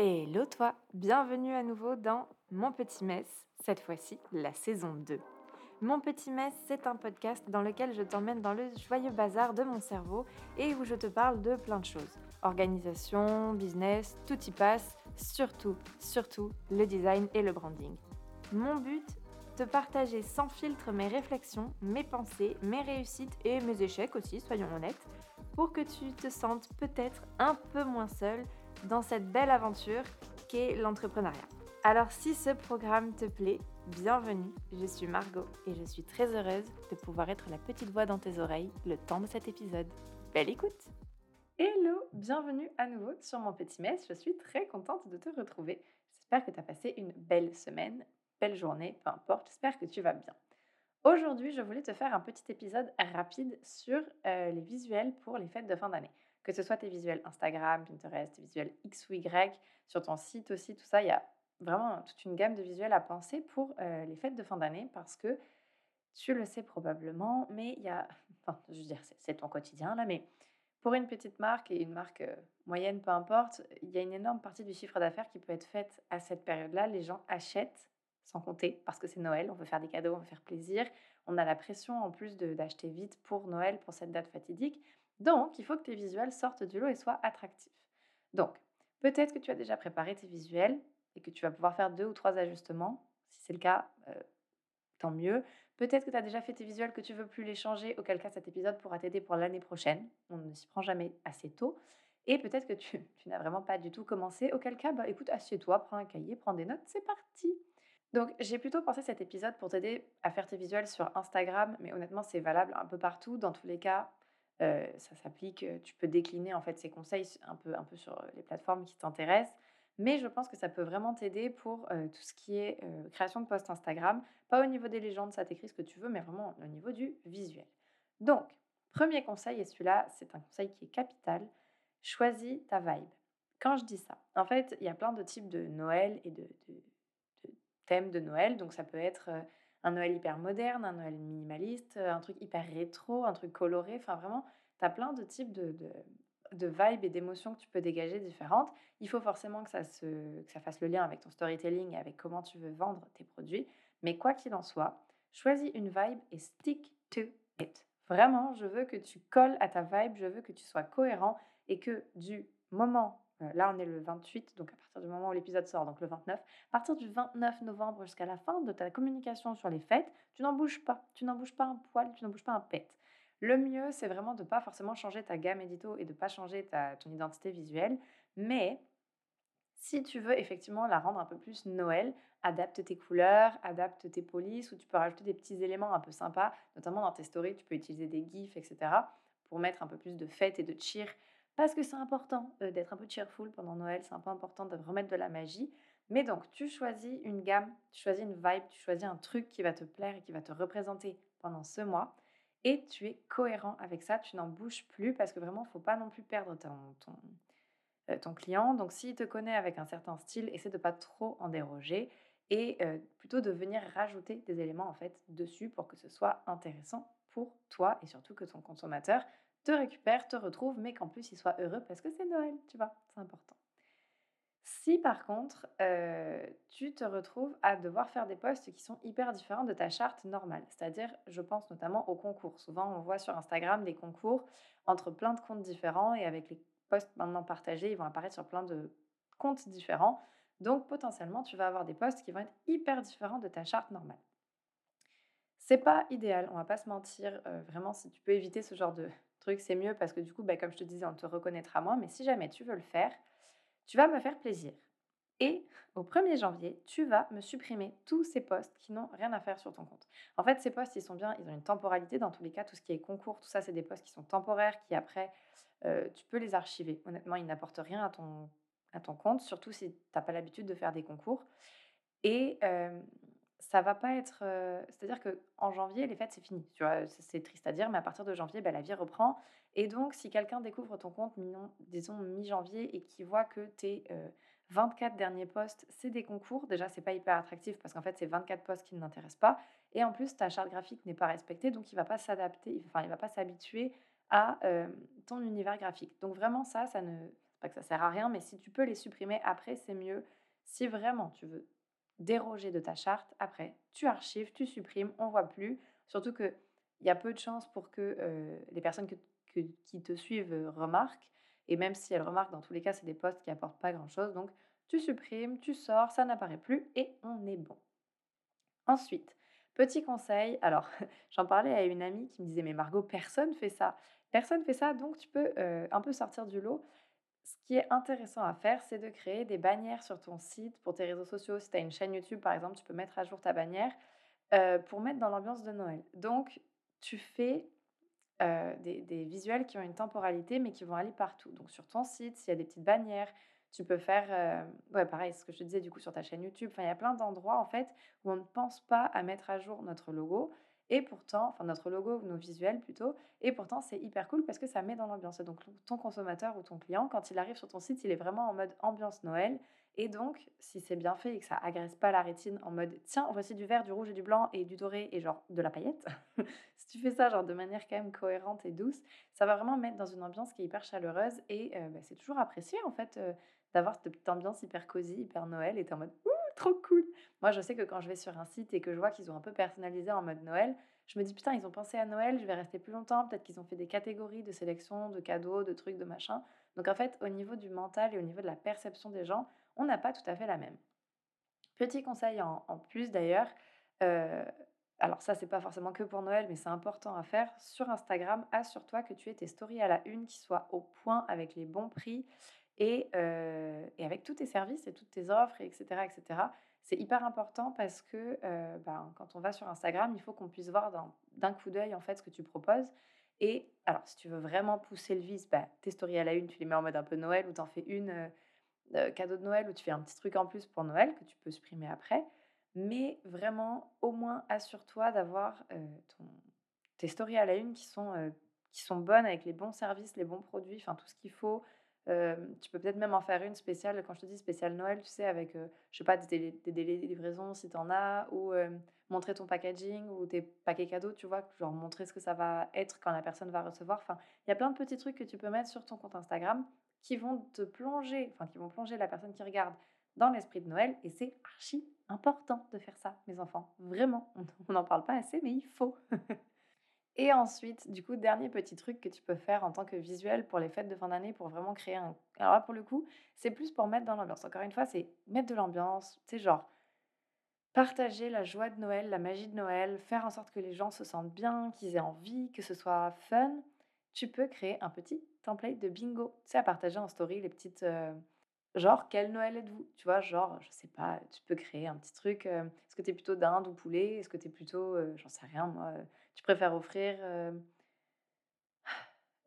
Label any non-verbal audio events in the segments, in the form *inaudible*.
Hello toi, bienvenue à nouveau dans Mon Petit Mess, cette fois-ci la saison 2. Mon Petit Mess, c'est un podcast dans lequel je t'emmène dans le joyeux bazar de mon cerveau et où je te parle de plein de choses. Organisation, business, tout y passe, surtout, surtout le design et le branding. Mon but te partager sans filtre mes réflexions, mes pensées, mes réussites et mes échecs aussi, soyons honnêtes, pour que tu te sentes peut-être un peu moins seul dans cette belle aventure qu'est l'entrepreneuriat. Alors si ce programme te plaît, bienvenue, je suis Margot et je suis très heureuse de pouvoir être la petite voix dans tes oreilles le temps de cet épisode. Belle écoute Hello, bienvenue à nouveau sur mon petit mess, je suis très contente de te retrouver. J'espère que tu as passé une belle semaine, belle journée, peu importe, j'espère que tu vas bien. Aujourd'hui, je voulais te faire un petit épisode rapide sur euh, les visuels pour les fêtes de fin d'année que ce soit tes visuels Instagram, Pinterest, tes visuels X ou Y, sur ton site aussi, tout ça, il y a vraiment toute une gamme de visuels à penser pour euh, les fêtes de fin d'année parce que tu le sais probablement, mais il y a, *laughs* je veux dire, c'est ton quotidien là, mais pour une petite marque et une marque euh, moyenne, peu importe, il y a une énorme partie du chiffre d'affaires qui peut être faite à cette période-là. Les gens achètent sans compter parce que c'est Noël, on veut faire des cadeaux, on veut faire plaisir. On a la pression en plus d'acheter vite pour Noël, pour cette date fatidique. Donc, il faut que tes visuels sortent du lot et soient attractifs. Donc, peut-être que tu as déjà préparé tes visuels et que tu vas pouvoir faire deux ou trois ajustements. Si c'est le cas, euh, tant mieux. Peut-être que tu as déjà fait tes visuels que tu veux plus les changer, auquel cas cet épisode pourra t'aider pour l'année prochaine. On ne s'y prend jamais assez tôt. Et peut-être que tu, *laughs* n'as vraiment pas du tout commencé, auquel cas, bah, écoute, assieds-toi, prends un cahier, prends des notes, c'est parti. Donc, j'ai plutôt pensé cet épisode pour t'aider à faire tes visuels sur Instagram, mais honnêtement, c'est valable un peu partout. Dans tous les cas, euh, ça s'applique, euh, tu peux décliner en fait ces conseils un peu, un peu sur euh, les plateformes qui t'intéressent. Mais je pense que ça peut vraiment t'aider pour tout ce qui est création de posts Instagram. Pas au niveau des légendes, ça t'écrit ce que tu veux, mais vraiment au niveau du visuel. Donc, premier conseil, et celui-là, c'est un conseil qui est capital, choisis ta vibe. Quand je dis ça, en fait, il y a plein de types de Noël et de, de thèmes de Noël. Donc, ça peut être un Noël hyper moderne, un Noël minimaliste, un truc hyper rétro, un truc coloré. Enfin, vraiment, tu as plein de types de, de, vibes et d'émotions que tu peux dégager différentes. Il faut forcément que ça, que ça fasse le lien avec ton storytelling et avec comment tu veux vendre tes produits. Mais quoi qu'il en soit, choisis une vibe et stick to it. Vraiment, je veux que tu colles à ta vibe, je veux que tu sois cohérent et que du moment euh, là, on est le 28, donc à partir du moment où l'épisode sort, donc le 29, à partir du 29 novembre jusqu'à la fin de ta communication sur les fêtes, tu n'en bouges pas. Tu n'en bouges pas un poil, tu n'en bouges pas un pet. Le mieux, c'est vraiment de ne pas forcément changer ta gamme édito et de ne pas changer ta, ton identité visuelle, mais si tu veux effectivement la rendre un peu plus Noël, adapte tes couleurs, adapte tes polices, ou tu peux rajouter des petits éléments un peu sympas, notamment dans tes stories, tu peux utiliser des gifs, etc., pour mettre un peu plus de fête et de cheer parce que c'est important euh, d'être un peu cheerful pendant Noël, c'est un peu important de remettre de la magie. Mais donc, tu choisis une gamme, tu choisis une vibe, tu choisis un truc qui va te plaire et qui va te représenter pendant ce mois. Et tu es cohérent avec ça, tu n'en bouges plus parce que vraiment, il ne faut pas non plus perdre euh, ton client. Donc, s'il te connaît avec un certain style, essaie de pas trop en déroger et euh, plutôt de venir rajouter des éléments en fait dessus pour que ce soit intéressant pour toi et surtout que ton consommateur te récupère, te retrouve, mais qu'en plus il soit heureux parce que c'est Noël, tu vois, c'est important. Si par contre, euh, tu te retrouves à devoir faire des posts qui sont hyper différents de ta charte normale, c'est-à-dire, je pense notamment aux concours. Souvent, on voit sur Instagram des concours entre plein de comptes différents et avec les posts maintenant partagés, ils vont apparaître sur plein de comptes différents. Donc, potentiellement, tu vas avoir des posts qui vont être hyper différents de ta charte normale. C'est pas idéal, on va pas se mentir. Euh, vraiment, si tu peux éviter ce genre de, c'est mieux parce que du coup, bah, comme je te disais, on te reconnaîtra moins. Mais si jamais tu veux le faire, tu vas me faire plaisir. Et au 1er janvier, tu vas me supprimer tous ces posts qui n'ont rien à faire sur ton compte. En fait, ces posts, ils sont bien, ils ont une temporalité. Dans tous les cas, tout ce qui est concours, tout ça, c'est des posts qui sont temporaires, qui après, euh, tu peux les archiver. Honnêtement, ils n'apportent rien à ton, à ton compte, surtout si tu n'as pas l'habitude de faire des concours. Et euh, ça va pas être. C'est-à-dire qu'en janvier, les fêtes, c'est fini. C'est triste à dire, mais à partir de janvier, bah, la vie reprend. Et donc, si quelqu'un découvre ton compte, disons mi-janvier, et qui voit que tes 24 derniers postes, c'est des concours, déjà, c'est pas hyper attractif parce qu'en fait, c'est 24 postes qui ne l'intéressent pas. Et en plus, ta charte graphique n'est pas respectée, donc il va pas s'adapter, enfin, il va pas s'habituer à ton univers graphique. Donc, vraiment, ça, ça ne. pas que ça sert à rien, mais si tu peux les supprimer après, c'est mieux. Si vraiment tu veux déroger de ta charte, après, tu archives, tu supprimes, on voit plus. Surtout qu'il y a peu de chances pour que euh, les personnes qui te suivent euh, remarquent. Et même si elles remarquent, dans tous les cas, c'est des posts qui apportent pas grand-chose. Donc, tu supprimes, tu sors, ça n'apparaît plus et on est bon. Ensuite, petit conseil, alors *laughs* j'en parlais à une amie qui me disait mais Margot, personne fait ça. Personne fait ça, donc tu peux euh, un peu sortir du lot. Ce qui est intéressant à faire, c'est de créer des bannières sur ton site pour tes réseaux sociaux. Si tu as une chaîne YouTube, par exemple, tu peux mettre à jour ta bannière euh, pour mettre dans l'ambiance de Noël. Donc, tu fais euh, des, visuels qui ont une temporalité, mais qui vont aller partout. Donc, sur ton site, s'il y a des petites bannières, tu peux faire, euh, ouais, pareil, ce que je te disais du coup sur ta chaîne YouTube. Enfin, il y a plein d'endroits en fait où on ne pense pas à mettre à jour notre logo. Et pourtant, enfin notre logo, nos visuels plutôt, et pourtant c'est hyper cool parce que ça met dans l'ambiance. Donc ton consommateur ou ton client, quand il arrive sur ton site, il est vraiment en mode ambiance Noël. Et donc, si c'est bien fait et que ça agresse pas la rétine en mode tiens, voici du vert, du rouge et du blanc et du doré et genre de la paillette, *laughs* si tu fais ça genre de manière quand même cohérente et douce, ça va vraiment mettre dans une ambiance qui est hyper chaleureuse et euh, bah, c'est toujours apprécié en fait. Euh, d'avoir cette petite ambiance hyper cosy, hyper Noël, et t'es en mode ouh, trop cool. Moi, je sais que quand je vais sur un site et que je vois qu'ils ont un peu personnalisé en mode Noël, je me dis putain, ils ont pensé à Noël, je vais rester plus longtemps. Peut-être qu'ils ont fait des catégories de sélection, de cadeaux, de trucs, de machin. Donc en fait, au niveau du mental et au niveau de la perception des gens, on n'a pas tout à fait la même. Petit conseil en, plus d'ailleurs, euh, alors ça c'est pas forcément que pour Noël, mais c'est important à faire. Sur Instagram, assure-toi que tu aies tes stories à la une qui soient au point avec les bons prix, et, et, avec tous tes services et toutes tes offres, etc., etc. C'est hyper important parce que ben, quand on va sur Instagram, il faut qu'on puisse voir d'un coup d'œil en fait ce que tu proposes. Et alors, si tu veux vraiment pousser le vice, bah, tes stories à la une, tu les mets en mode un peu Noël ou tu en fais une cadeau de Noël ou tu fais un petit truc en plus pour Noël que tu peux supprimer après. Mais vraiment, au moins, assure-toi d'avoir tes stories à la une qui sont, qui sont bonnes avec les bons services, les bons produits, enfin tout ce qu'il faut tu peux peut-être même en faire une spéciale, quand je te dis spéciale Noël, tu sais, avec, je sais pas, des, délais de livraison si tu en as, ou montrer ton packaging ou tes paquets cadeaux, tu vois, genre montrer ce que ça va être quand la personne va recevoir. Enfin, il y a plein de petits trucs que tu peux mettre sur ton compte Instagram qui vont te plonger, enfin, qui vont plonger la personne qui regarde dans l'esprit de Noël. Et c'est archi important de faire ça, mes enfants. Vraiment, on n'en parle pas assez, mais il faut. *laughs* Et ensuite, du coup, dernier petit truc que tu peux faire en tant que visuel pour les fêtes de fin d'année pour vraiment créer un. Alors là, pour le coup, c'est plus pour mettre dans l'ambiance. Encore une fois, c'est mettre de l'ambiance, c'est genre partager la joie de Noël, la magie de Noël, faire en sorte que les gens se sentent bien, qu'ils aient envie, que ce soit fun. Tu peux créer un petit template de bingo. Tu sais, à partager en story les petites. Euh, genre, quel Noël êtes-vous? Tu vois, genre, je sais pas, tu peux créer un petit truc. Euh, est-ce que tu es plutôt dinde ou poulet? Est-ce que tu es plutôt, euh, j'en sais rien, moi tu préfères offrir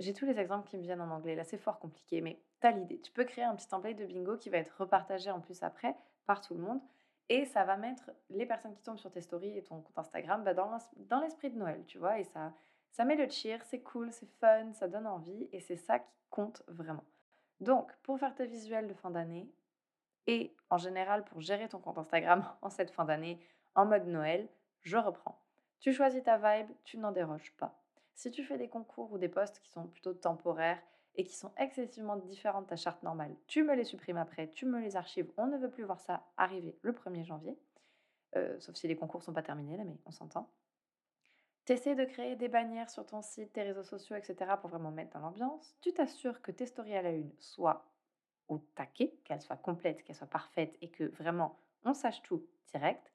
J'ai tous les exemples qui me viennent en anglais. Là, c'est fort compliqué, mais tu as l'idée. Tu peux créer un petit template de bingo qui va être repartagé en plus après par tout le monde. Et ça va mettre les personnes qui tombent sur tes stories et ton compte Instagram bah, dans l'esprit de Noël, tu vois. Et ça, ça met le cheer, c'est cool, c'est fun, ça donne envie. Et c'est ça qui compte vraiment. Donc, pour faire tes visuels de fin d'année, et en général pour gérer ton compte Instagram *laughs* en cette fin d'année en mode Noël, je reprends. Tu choisis ta vibe, tu n'en déroges pas. Si tu fais des concours ou des postes qui sont plutôt temporaires et qui sont excessivement différents de ta charte normale, tu me les supprimes après, tu me les archives. On ne veut plus voir ça arriver le 1er janvier. Euh, sauf si les concours sont pas terminés là, mais on s'entend. Tu essaies de créer des bannières sur ton site, tes réseaux sociaux, etc. pour vraiment mettre dans l'ambiance. Tu t'assures que tes stories à la une soient au taquet, qu'elles soient complètes, qu'elles soient parfaites et que vraiment on sache tout direct.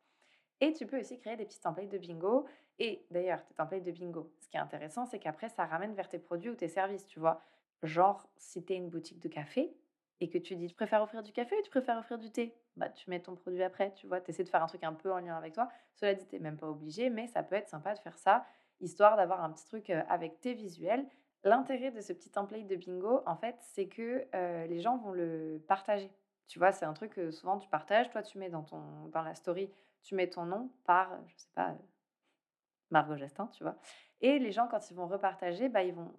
Et tu peux aussi créer des petits templates de bingo. Et d'ailleurs, tes templates de bingo, ce qui est intéressant, c'est qu'après, ça ramène vers tes produits ou tes services, tu vois. Genre, si tu es une boutique de café et que tu dis, tu préfères offrir du café ou tu préfères offrir du thé? Bah, tu mets ton produit après, tu vois. Tu essaies de faire un truc un peu en lien avec toi. Cela dit, tu même pas obligé, mais ça peut être sympa de faire ça, histoire d'avoir un petit truc avec tes visuels. L'intérêt de ce petit template de bingo, en fait, c'est que les gens vont le partager. Tu vois, c'est un truc que souvent tu partages. Toi, tu mets dans, ton, dans la story tu mets ton nom par, je sais pas, Margot Gestin, tu vois. Et les gens, quand ils vont repartager, bah, ils vont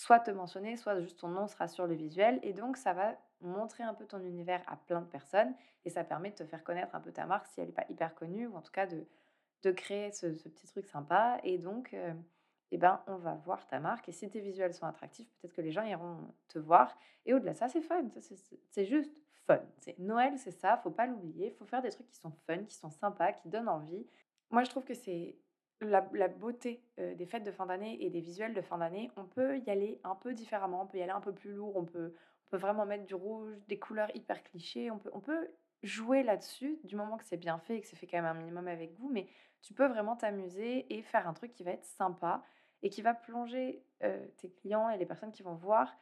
soit te mentionner, soit juste ton nom sera sur le visuel. Et donc, ça va montrer un peu ton univers à plein de personnes. Et ça permet de te faire connaître un peu ta marque si elle n'est pas hyper connue, ou en tout cas de, de créer ce, petit truc sympa. Et donc, eh ben, on va voir ta marque. Et si tes visuels sont attractifs, peut-être que les gens iront te voir. Et au-delà de ça, c'est fun. C'est juste fun. Noël, c'est ça, faut pas l'oublier. Faut faire des trucs qui sont fun, qui sont sympas, qui donnent envie. Moi, je trouve que c'est la, beauté euh, des fêtes de fin d'année et des visuels de fin d'année. On peut y aller un peu différemment, on peut y aller un peu plus lourd, on peut, on peut vraiment mettre du rouge, des couleurs hyper clichés. On peut, on peut jouer là-dessus du moment que c'est bien fait et que c'est fait quand même un minimum avec vous. Mais tu peux vraiment t'amuser et faire un truc qui va être sympa et qui va plonger euh, tes clients et les personnes qui vont voir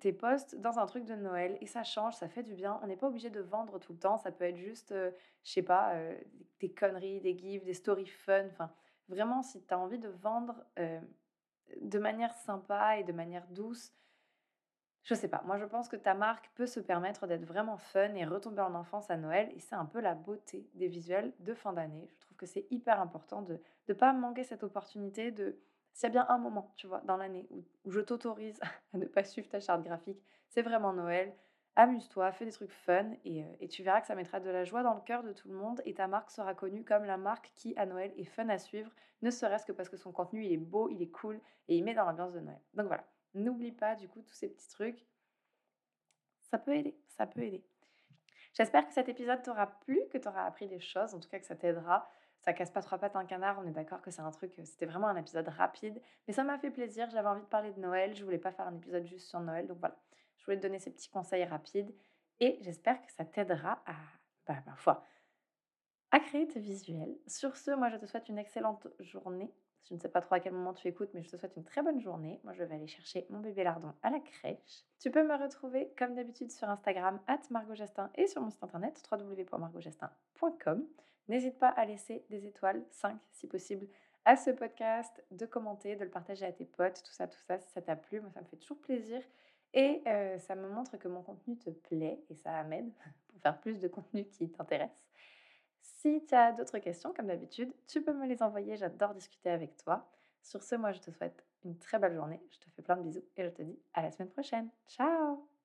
tes posts dans un truc de Noël et ça change, ça fait du bien. On n'est pas obligé de vendre tout le temps, ça peut être juste, euh, je sais pas, des conneries, des gifs, des stories fun. Enfin, vraiment, si tu as envie de vendre de manière sympa et de manière douce, je sais pas, moi je pense que ta marque peut se permettre d'être vraiment fun et retomber en enfance à Noël et c'est un peu la beauté des visuels de fin d'année. Je trouve que c'est hyper important de ne pas manquer cette opportunité de s'il y a bien un moment, tu vois, dans l'année où, je t'autorise *laughs* à ne pas suivre ta charte graphique, c'est vraiment Noël. Amuse-toi, fais des trucs fun et, euh, et, tu verras que ça mettra de la joie dans le cœur de tout le monde et ta marque sera connue comme la marque qui, à Noël, est fun à suivre, ne serait-ce que parce que son contenu, il est beau, il est cool et il met dans l'ambiance de Noël. Donc voilà, n'oublie pas du coup tous ces petits trucs. Ça peut aider, ça peut aider. J'espère que cet épisode t'aura plu, que tu auras appris des choses, en tout cas que ça t'aidera ça casse pas trois pattes un canard, on est d'accord que c'est un truc, c'était vraiment un épisode rapide, mais ça m'a fait plaisir, j'avais envie de parler de Noël, je voulais pas faire un épisode juste sur Noël, donc voilà, je voulais te donner ces petits conseils rapides et j'espère que ça t'aidera à, bah, ma foi, à créer tes visuels. Sur ce, moi je te souhaite une excellente journée. Je ne sais pas trop à quel moment tu écoutes, mais je te souhaite une très bonne journée. Moi, je vais aller chercher mon bébé lardon à la crèche. Tu peux me retrouver, comme d'habitude, sur Instagram, at et sur mon site internet, www.margotgestin.com. N'hésite pas à laisser des étoiles, 5 si possible, à ce podcast, de commenter, de le partager à tes potes, tout ça, tout ça, si ça t'a plu. Moi, ça me fait toujours plaisir. Et euh, ça me montre que mon contenu te plaît et ça m'aide *laughs* pour faire plus de contenu qui t'intéresse. Si tu as d'autres questions, comme d'habitude, tu peux me les envoyer. J'adore discuter avec toi. Sur ce, moi, je te souhaite une très belle journée. Je te fais plein de bisous et je te dis à la semaine prochaine. Ciao